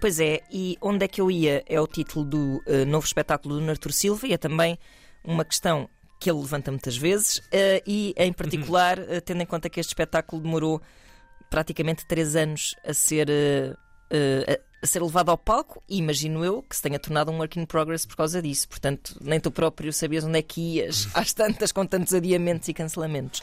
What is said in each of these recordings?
Pois é, e Onde é que eu ia? É o título do uh, novo espetáculo do Artur Silva e é também uma questão que ele levanta muitas vezes uh, e, em particular, uh, tendo em conta que este espetáculo demorou praticamente três anos a ser, a, ser levado ao palco e imagino eu que se tenha tornado um work in progress por causa disso. Portanto, nem tu próprio sabias onde é que ias às tantas, com tantos adiamentos e cancelamentos.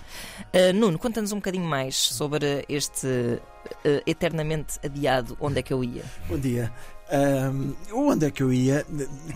Nuno, conta-nos um bocadinho mais sobre este uh, eternamente adiado Onde é que eu ia? Bom dia. Um, onde é que eu ia,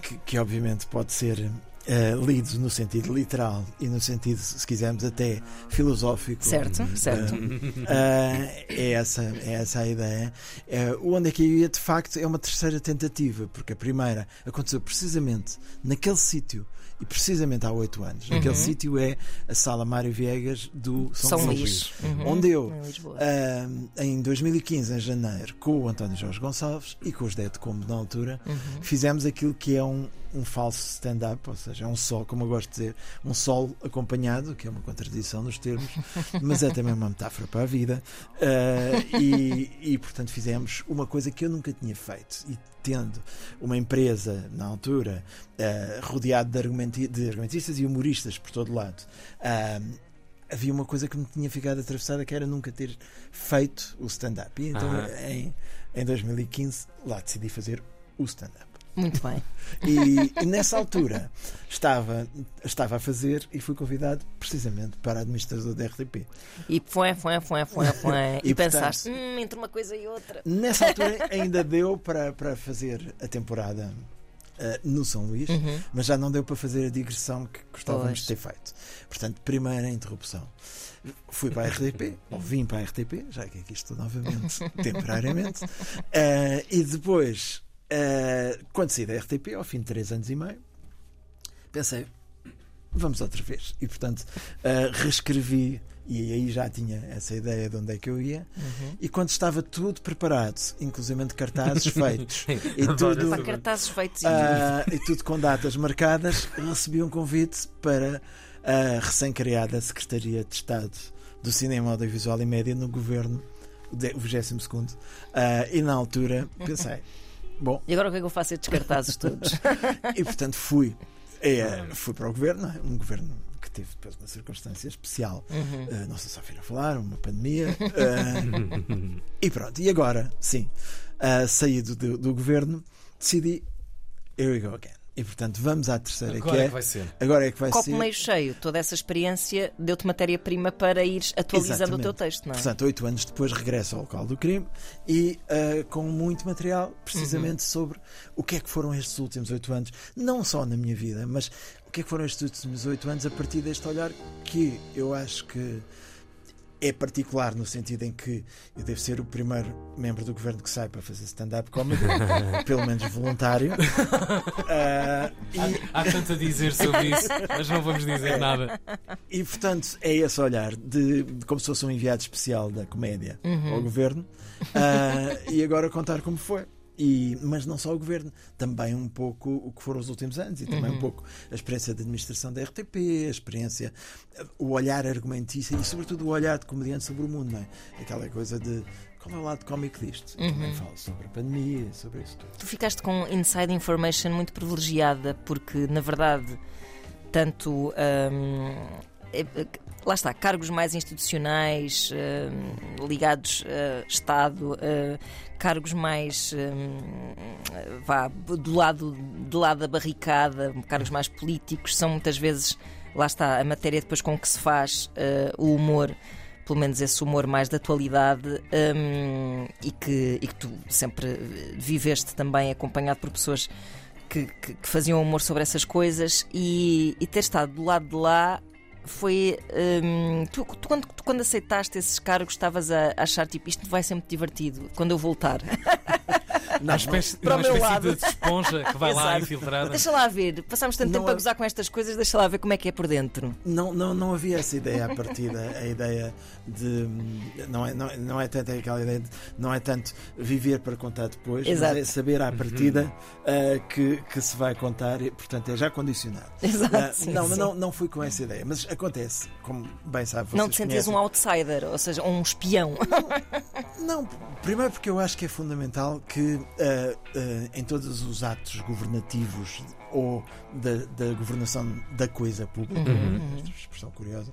que, que obviamente pode ser uh, lido no sentido literal e no sentido, se quisermos, até filosófico. Certo, uh, certo. Uh, é, essa, é essa a ideia. Uh, onde é que eu ia, de facto, é uma terceira tentativa, porque a primeira aconteceu precisamente naquele sítio e precisamente há oito anos. Uhum. Aquele sítio é a Sala Mário Viegas do São, São Luís, Luís. Uhum. onde eu, uh, em 2015, em janeiro, com o António Jorge Gonçalves e com os Dead Combo na altura, uhum. fizemos aquilo que é um, um falso stand-up, ou seja, é um sol, como eu gosto de dizer, um sol acompanhado, que é uma contradição nos termos, mas é também uma metáfora para a vida. Uh, e, e, portanto, fizemos uma coisa que eu nunca tinha feito. E tendo uma empresa, na altura, uh, rodeado de, argumenti de argumentistas e humoristas por todo lado. Uh, havia uma coisa que me tinha ficado atravessada que era nunca ter feito o stand-up. E então, em, em 2015, lá decidi fazer o stand-up. Muito bem. E, e, nessa altura estava, estava a fazer e fui convidado precisamente para administrador da RTP. E foi, foi, foi, foi, foi. e, e pensaste, hum, entre uma coisa e outra. Nessa altura ainda deu para, para fazer a temporada Uh, no São Luís, uhum. mas já não deu para fazer a digressão que gostávamos pois. de ter feito. Portanto, primeira interrupção. Fui para a RTP, ou vim para a RTP, já que aqui estou novamente, temporariamente, uh, e depois Uh, quando saí da RTP, ao fim de três anos e meio, pensei, vamos outra vez. E portanto, uh, reescrevi e aí já tinha essa ideia de onde é que eu ia. Uhum. E quando estava tudo preparado, inclusive cartazes feitos e tudo, cartazes feitos uh, e tudo com datas marcadas, recebi um convite para a recém-criada Secretaria de Estado do Cinema, Audiovisual e Média no governo, o 22 uh, e na altura pensei. Bom. E agora o que é que eu faço estes cartazes todos? e portanto fui, é, fui para o governo, é? um governo que teve depois uma circunstância especial. Uhum. Uh, não sei se ouviram falar, uma pandemia. Uh, e pronto, e agora, sim, uh, saí do, do, do governo, decidi, here we go again. E portanto vamos à terceira Agora que é, é que vai ser. Agora é que vai Copo ser. meio cheio, toda essa experiência deu-te matéria-prima para ires atualizando Exatamente. o teu texto, não é? Portanto, oito anos depois regresso ao local do crime e uh, com muito material precisamente uhum. sobre o que é que foram estes últimos oito anos, não só na minha vida, mas o que é que foram estes últimos oito anos a partir deste olhar que eu acho que é particular no sentido em que eu devo ser o primeiro membro do governo que sai para fazer stand-up comedy, pelo menos voluntário. Uh, e... há, há, tanto a dizer sobre isso, mas não vamos dizer nada. E portanto é esse olhar de, de como se fosse um enviado especial da comédia uhum. ao governo uh, e agora contar como foi. E, mas não só o governo, também um pouco o que foram os últimos anos e também uhum. um pouco a experiência de administração da RTP, a experiência, o olhar argumentista e, sobretudo, o olhar de comediante sobre o mundo, não é? Aquela coisa de qual é o lado cómico disto? Uhum. Também falo sobre a pandemia, sobre isso tudo. Tu ficaste com inside information muito privilegiada, porque, na verdade, tanto. Hum, lá está, cargos mais institucionais, uh, ligados a Estado, cargos mais vá, do lado, do lado da barricada, cargos mais políticos, são muitas vezes, lá está, a matéria depois com que se faz o humor pelo menos esse humor mais da atualidade um, e, que, e que tu sempre viveste também acompanhado por pessoas que, que, que faziam humor sobre essas coisas e, e ter estado do lado de lá foi. Hum, tu, tu, quando, tu, quando aceitaste esses cargos, estavas a, achar tipo isto vai ser muito divertido quando eu voltar. Não, uma espécie, uma espécie de esponja que vai lá infiltrada. Deixa lá ver, passámos tanto não tempo a gozar com estas coisas, deixa lá ver como é que é por dentro. Não, não, não havia essa ideia à partida, a ideia de. Não é, não, não é tanto aquela ideia de. Não é tanto viver para contar depois, Exato. mas é saber à partida uhum. uh, que, que se vai contar, e, portanto é já condicionado. Exato. Uh, sim, não, sim. não, não fui com essa ideia, mas acontece, como bem sabe. Não te sentias um outsider, ou seja, um espião. Não, primeiro porque eu acho que é fundamental que em todos os atos governativos ou da, da governação da coisa pública, uhum. expressão curiosa,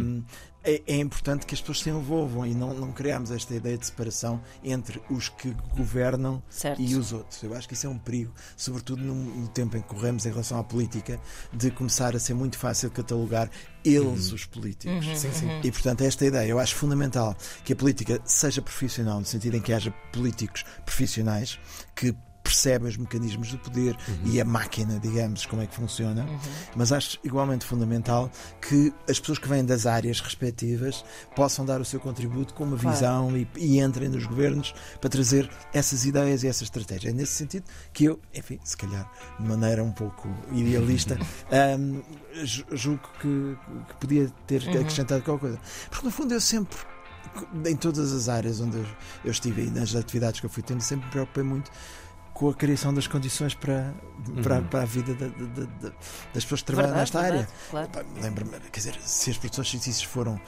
um, é, é, importante que as pessoas se envolvam e não, não criarmos esta ideia de separação entre os que governam certo. e os outros. Eu acho que isso é um perigo, sobretudo no, no, tempo em que corremos em relação à política, de começar a ser muito fácil catalogar eles, uhum. os políticos. Uhum, sim, sim. Uhum. E portanto, esta ideia eu acho fundamental que a política seja profissional, no sentido em que haja políticos profissionais que percebe os mecanismos do poder uhum. e a máquina, digamos, como é que funciona, uhum. mas acho igualmente fundamental que as pessoas que vêm das áreas respectivas possam dar o seu contributo com uma claro. visão e, e, entrem nos governos para trazer essas ideias e essa estratégia. É nesse sentido que eu, enfim, se calhar de maneira um pouco idealista, um, julgo que, que, podia ter uhum. acrescentado qualquer coisa. Porque no fundo eu sempre em todas as áreas onde eu estive e nas atividades que eu fui tendo, sempre me preocupei muito com a criação das condições para, para, uhum. para a vida de, de, de, das pessoas que trabalham verdade, nesta verdade, área. Claro. Lembro-me, quer dizer, se as produções científicas foram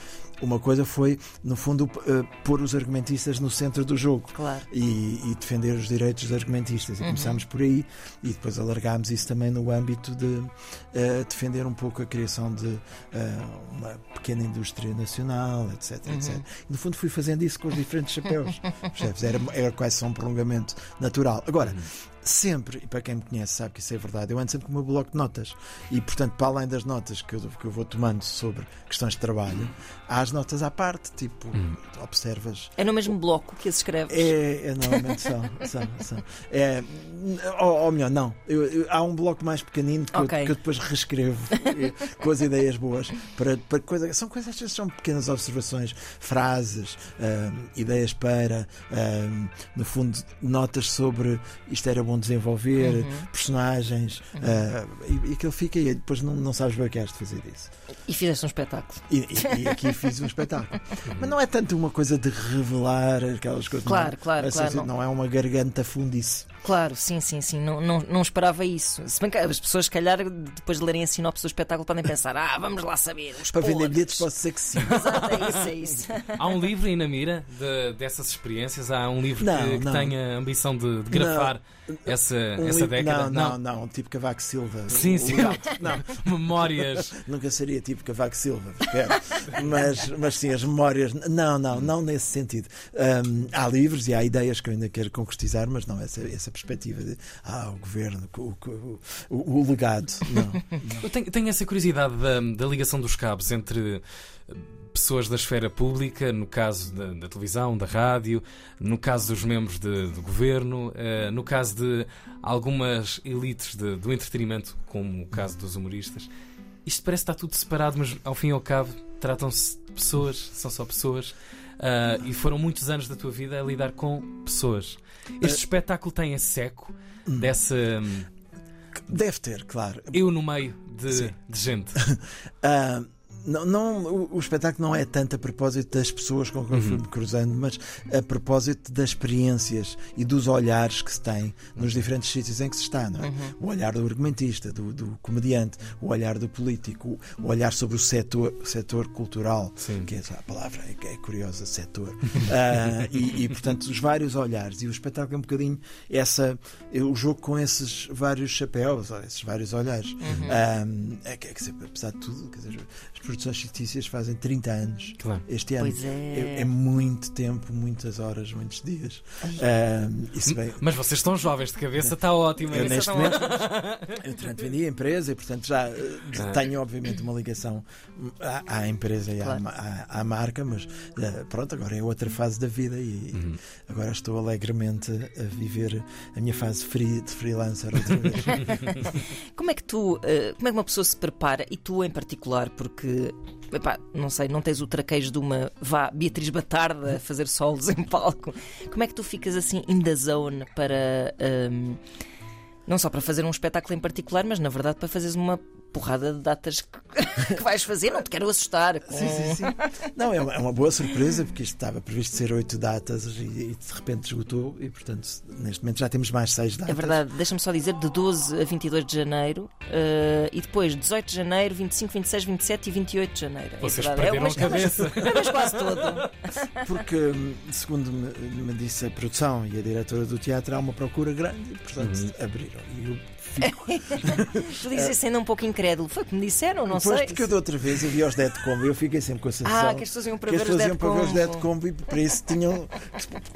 uma coisa foi, no fundo, uh, pôr os argumentistas no centro do jogo claro. e, e, defender os direitos dos argumentistas. E uhum. começámos por aí e depois alargámos isso também no âmbito de uh, defender um pouco a criação de uh, uma pequena indústria nacional, etc. Uhum. etc. E, no fundo, fui fazendo isso com os diferentes chapéus. Era, era quase só um prolongamento natural. Agora, uhum sempre, e para quem me conhece sabe que isso é verdade, eu ando sempre com o meu bloco de notas. E, portanto, para além das notas que eu, que eu vou tomando sobre questões de trabalho, há as notas à parte, tipo, hum. observas. É no mesmo bloco que as escreves? É, é normalmente são. são, são. É, ou, ou melhor, não. Eu, eu, há um bloco mais pequenino que, okay. eu, que eu depois reescrevo com as ideias boas. Para, para coisa, são coisas, são pequenas observações, frases, um, ideias para, um, no fundo, notas sobre isto era bom bom desenvolver, uhum. personagens, uhum. Uh, e, e aquilo fica e depois não, não sabes bem o que és de fazer isso. E fizeste um espetáculo. E, e, e aqui fiz um espetáculo. Mas não é tanto uma coisa de revelar aquelas coisas. Claro, não, claro, é, claro. Não. não é uma garganta fundice. Claro, sim, sim, sim. Não, não, não esperava isso. Se bem que as pessoas, se calhar, depois de lerem a sinopse do espetáculo, podem pensar: ah, vamos lá saber. Os Para vender bilhetes, pode ser que sim. Exato, é isso, é isso. Há um livro aí na mira de, dessas experiências? Há um livro não, que, que tenha a ambição de, de grafar essa, um essa década? Não, não, não, tipo Cavaco Silva. Sim, sim. Não. Memórias. Nunca seria tipo Cavaco Silva, mas, mas sim, as memórias. Não, não, não nesse sentido. Um, há livros e há ideias que eu ainda quero concretizar, mas não essa, essa perspectiva de ah, o governo, o, o, o, o legado. Não, não. Eu tenho, tenho, essa curiosidade da, da ligação dos cabos entre pessoas da esfera pública, no caso da, da televisão, da rádio, no caso dos membros de, do governo, uh, no caso de algumas elites de, do entretenimento, como o caso dos humoristas. Isto parece estar tudo separado, mas ao fim e ao cabo tratam-se de pessoas, são só pessoas. Uh, e foram muitos anos da tua vida a lidar com pessoas. Este uh, espetáculo tem esse seco hum. dessa. Deve ter, claro. Eu no meio de, de gente. uh, não, não, o, o, espetáculo não é tanto a propósito das pessoas com quem eu fui me cruzando, mas a propósito das experiências e dos olhares que se tem nos diferentes sítios em que se está. Não é? Uhum. O olhar do argumentista, do, do, comediante, o olhar do político, o olhar sobre o setor, setor cultural, Sim. que é a palavra é, é curiosa, setor. uh, e, e, portanto, os vários olhares. E o espetáculo é um bocadinho essa, o jogo com esses vários chapéus, esses vários olhares. Uhum. é, quer dizer, apesar de tudo, quer dizer, produções fictícias fazem 30 anos. Claro. Este ano é. É, é. muito tempo, muitas horas, muitos dias. Isso vem... Mas vocês estão jovens de cabeça, está ótimo. Eu, neste momento, eu durante vendi a empresa e, portanto, já uh, tenho, obviamente, uma ligação à, à empresa e claro. à, à, à, marca, mas uh, pronto, agora é outra fase da vida e uhum. agora estou alegremente a viver a minha fase free, de freelancer outra vez. como é que tu, eh, como é que uma pessoa se prepara, e tu em particular, porque epá, não sei, não tens o traquejo de uma vá Beatriz Batarda a fazer solos em palco. Como é que tu ficas assim in the zone para um, não só para fazer um espetáculo em particular, mas na verdade para fazeres uma porrada de datas que, que vais fazer, não te quero assustar. com- Sim, sim, sim. Não, é uma, é uma boa surpresa, porque isto estava previsto ser oito datas e, e de repente esgotou, e portanto, neste momento já temos mais seis datas. É verdade, deixa-me só dizer, de 12 a 22 de janeiro eh, e depois 18 de janeiro, 25, 26, 27 e 28 de janeiro. Vocês é verdade, perderam é a o mês- cabeça. É o mês quase todo. Porque, hum, segundo me, me disse a produção e a diretora do teatro, há uma procura grande e, portanto, Uhum. abriram. E eu fico. Tu dizes assim, ainda um pouco incrédulo. Foi o que me disseram, não Depois, sei. porque eu da outra vez eu vi os Dead Combo e eu fiquei sempre com a sensação. Ah, que as pessoas iam para que ver as os pessoas Dead iam para ver os Dead Combo. E para isso tinham.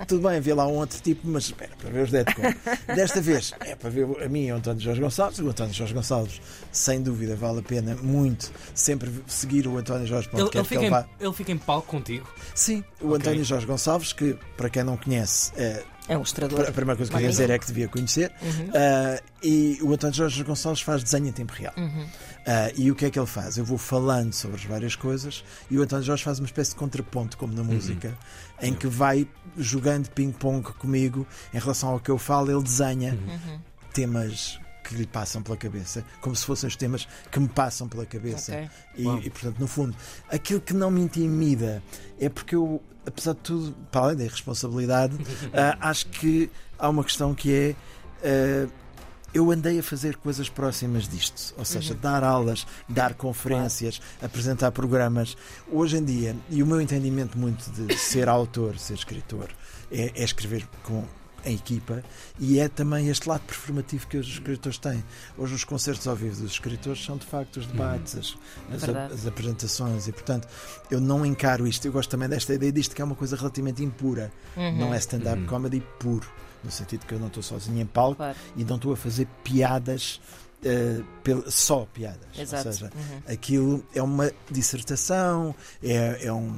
Tudo bem, havia lá um outro tipo, mas espera, para ver os Dead Combo. Desta vez é para ver a mim e o António Jorge Gonçalves. O António Jorge Gonçalves, sem dúvida, vale a pena muito sempre seguir o António Jorge Ele, ele fica ele em, ele fica em palco contigo. Sim, o Ok. António Jorge Gonçalves, que para quem não conhece, é, É um ilustrador. a primeira coisa que eu ia dizer é que devia conhecer. Uhum. Ah, e o António Jorge Gonçalves faz desenho em tempo real. Uhum. Ah, e o que é que ele faz? Eu vou falando sobre as várias coisas e o António Jorge faz uma espécie de contraponto, como na música, em que vai jogando ping-pong comigo em relação ao que eu falo, ele desenha Uhum. temas que lhe passam pela cabeça, como se fossem os temas que me passam pela cabeça. Ok. E, e, portanto, no fundo, aquilo que não me intimida é porque eu, apesar de tudo, para além da irresponsabilidade, ah, acho que há uma questão que é. ah, eu andei a fazer coisas próximas disto, ou seja, dar aulas, dar conferências, apresentar programas. Hoje em dia, e o meu entendimento muito de ser autor, ser escritor, é, é escrever com a equipa e é também este lado performativo que os escritores têm. Hoje os concertos ao vivo dos escritores são de facto os debates, as, as, Verdade. as apresentações e portanto eu não encaro isto. Eu gosto também desta ideia disto que é uma coisa relativamente impura. Uhum. Não é stand-up Uhum. comedy puro, no sentido que eu não estou sozinho em palco Claro, e não estou a fazer piadas eh, pel- só piadas. exato. Ou seja, Uhum. aquilo é uma dissertação, é, é, um,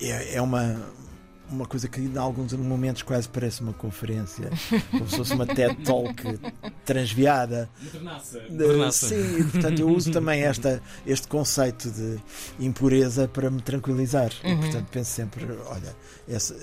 é, é uma, uma coisa que em alguns momentos quase parece uma conferência, como se fosse uma TED Talk transviada. De- sim, e, portanto eu uso também esta, este conceito de impureza para me tranquilizar. E, Uhum. portanto penso sempre, olha, esse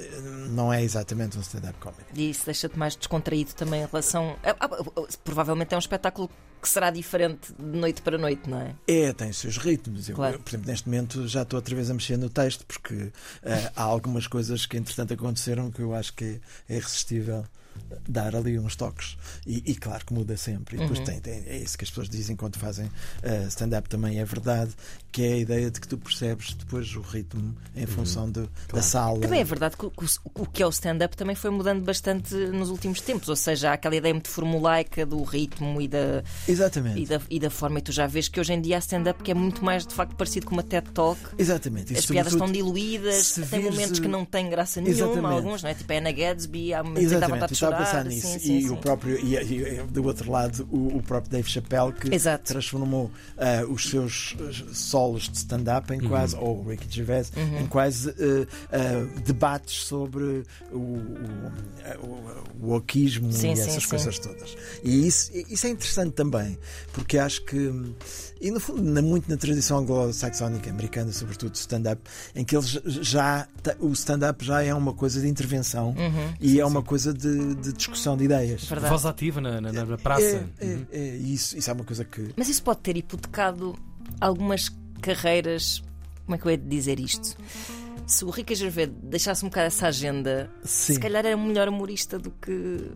não é exatamente um stand-up comedy. E isso deixa-te mais descontraído também em relação. Ah, ah, ah, Provavelmente é um espetáculo que será diferente de noite para noite, não é? É, tem os seus ritmos. Eu, Claro. por exemplo, neste momento já estou outra vez a mexer no texto porque eh, há algumas coisas que entretanto aconteceram que eu acho que é, é irresistível dar ali uns toques. E, e claro que muda sempre. E depois Uhum. tem, tem- é isso que as pessoas dizem quando fazem eh, stand-up também é verdade, que é a ideia de que tu percebes depois o ritmo em função do- da Claro. sala. Também é verdade que o, o que é o stand-up também foi mudando bastante nos últimos tempos, ou seja, há aquela ideia muito formulaica do ritmo e da, Exatamente. e da, e da forma, e tu já vês que hoje em dia há stand-up que é muito mais de facto parecido com uma TED Talk. Exatamente. E As piadas estão diluídas, tem momentos que não têm graça nenhuma, exatamente. alguns, não é? Tipo a Anna Gadsby, há momentos que dá Exatamente, vontade de estava a pensar nisso. sim, sim, e sim. o próprio, e, e- e do outro lado, o, o próprio Dave Chappelle que Exato. transformou ah, os seus ah, solos de stand-up em quase, ou o Ricky Gervais, Uhum. em quase ah, ah, debates sobre o, o, o, o wokeismo Sim, e sim, essas sim. coisas todas. E isso, isso é interessante também, porque acho que, e no fundo, na- muito na tradição anglo-saxónica americana, sobretudo de stand-up, em que eles já, o stand-up já é uma coisa de intervenção Uhum. e é uma coisa de, de discussão de ideias. Verdade. Voz ativa na, na, na praça. É, é, Uhum. é, isso, isso é uma coisa que. Mas isso pode ter hipotecado algumas carreiras. Como é que eu ia dizer isto? Se o Rica Gervais deixasse um bocado essa agenda, Sim. se calhar era um melhor humorista do que.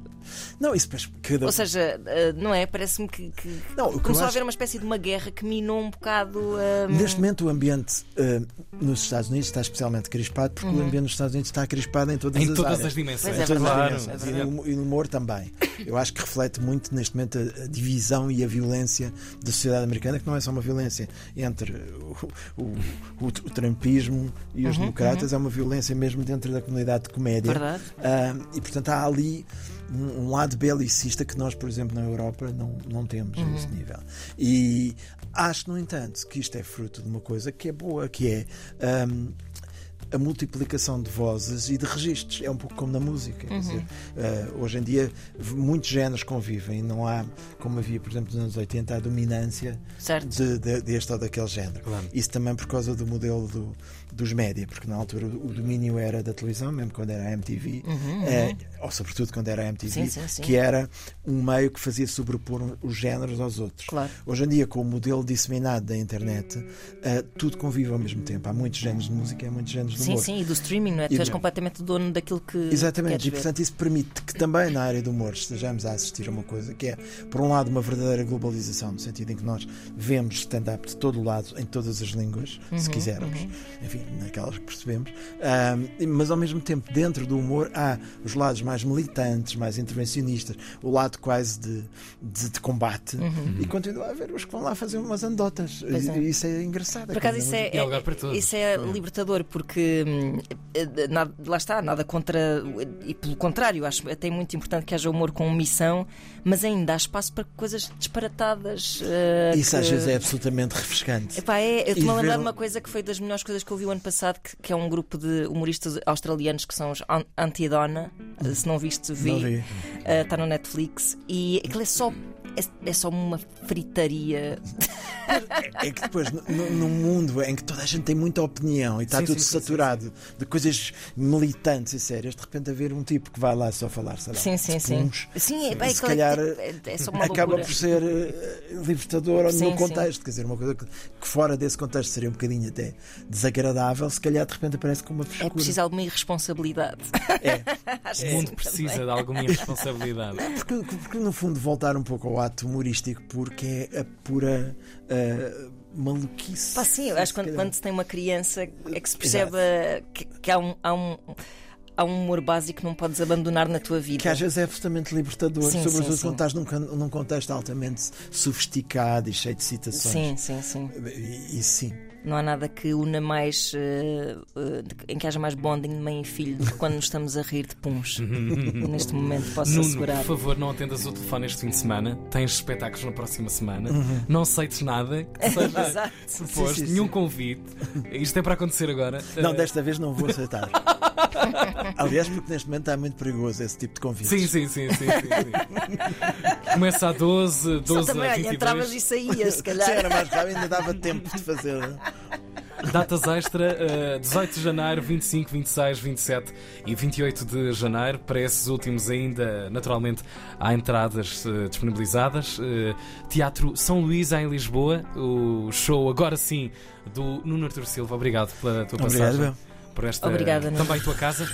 Não, isso depois cada. Ou seja, eh, não é? Parece-me que, que Não, começou a acho- haver uma espécie de uma guerra que minou um bocado. eh, Neste momento, o ambiente eh, nos Estados Unidos está especialmente crispado, porque o ambiente nos Estados Unidos está crispado em todas Em as todas áreas. as dimensões. Pois é, Em todas as claro. dimensões. é E no- e no humor também. Eu acho que reflete muito neste momento a, a divisão e a violência da sociedade americana, que não é só uma violência entre o, o, o, o trumpismo e os Uhum, democratas, é uma violência mesmo dentro da comunidade de comédia. Verdade. Ah, e portanto há ali um, um lado belicista que nós, por exemplo, na Europa não, não temos Uhum. nesse nível. E acho, no entanto, que isto é fruto de uma coisa que é boa, que é. ahm, a multiplicação de vozes e de registros. É um pouco como na música. Quer dizer, uh, hoje em dia muitos géneros convivem. Não há, como havia, por exemplo, nos anos 80, a dominância de, de, deste ou daquele género. Claro. Isso também por causa do modelo do, dos média, porque na altura o domínio era da televisão, mesmo quando era a MTV, uhum, uhum. Eh, ou sobretudo quando era a MTV, sim, sim, sim. que era um meio que fazia sobrepor os géneros aos outros. Claro. Hoje em dia, com o modelo disseminado da internet, uh, tudo convive ao mesmo tempo. Há muitos géneros de música e há muitos géneros de humor. Sim, sim, e do streaming, não é? E tu és completamente dono daquilo que. Exatamente, e portanto isso permite que também na área do humor estejamos a assistir a uma coisa que é, por um lado, uma verdadeira globalização, no sentido em que nós vemos stand-up de todo o lado, em todas as línguas, uhum, se quisermos, uhum. Enfim, naquelas que percebemos, uh, mas ao mesmo tempo, dentro do humor, há os lados mais militantes, mais intervencionistas, o lado quase de, de, de combate, uhum. e continua a haver os que vão lá fazer umas anedotas. É. Isso é engraçado. Por acaso, isso é, é, é isso é libertador, porque hum, nada, lá está, nada contra. E pelo contrário, acho até muito importante que haja humor com missão, mas ainda há espaço para coisas disparatadas. Uh, isso que... às vezes é absolutamente refrescante. Epá, é, eu estou-me a lembrar de uma coisa que foi das melhores coisas que eu vi o ano passado, que, que é um grupo de humoristas australianos que são os Antidona. Se não viste, vi. Está uh, no Netflix. E aquilo é só é, é só uma fritaria. É, é que depois, num mundo em que toda a gente tem muita opinião e está sim, tudo sim, saturado sim, de coisas militantes e sérias, de repente haver um tipo que vai lá só falar, sei lá, sim, sim, sim. sim, é, é, se calhar é, é acaba por ser uh, libertador no contexto, quer dizer, uma coisa que, que, fora desse contexto seria um bocadinho até desagradável, se calhar de repente aparece com uma frescura. É preciso alguma irresponsabilidade. É. o mundo precisa também. de alguma irresponsabilidade. Porque, porque, no fundo, voltar um pouco ao ato humorístico, porque é a pura. Uh, maluquice. Pá, sim, eu acho que quando, quando, se tem uma criança é que se percebe que, que, há um, há um há um humor básico que não podes abandonar na tua vida. Que às vezes é absolutamente libertador, sim, sobretudo sim, quando estás num, num, contexto altamente sofisticado e cheio de citações. Sim, sim, sim. E, e sim. Não há nada que una mais. Uh, uh, em que haja mais bonding de mãe e filho do que quando nos estamos a rir de puns. Neste momento, posso Nuno, assegurar. Por favor, não atendas o telefone este fim de semana. Tens espetáculos na próxima semana. Uhum. Não aceites nada que seja proposto, sim, sim, nenhum sim. convite. Isto é para acontecer agora. Não, desta vez não vou aceitar. Aliás, porque neste momento está muito perigoso esse tipo de convite. Sim, sim, sim, sim, sim, Começa a 12, 12 Só também, a 22. entravas e saías, se calhar. Sim, era mais rápido, ainda dava tempo de fazer. Datas extra, uh, 18 de janeiro, 25, 26, 27 e 28 de janeiro. Para esses últimos, ainda, naturalmente, há entradas uh, disponibilizadas. Uh, Teatro São Luís, em Lisboa. O show, agora sim, do Nuno Artur Silva. Obrigado pela tua passagem. Obrigado, por esta Obrigada, também tua casa.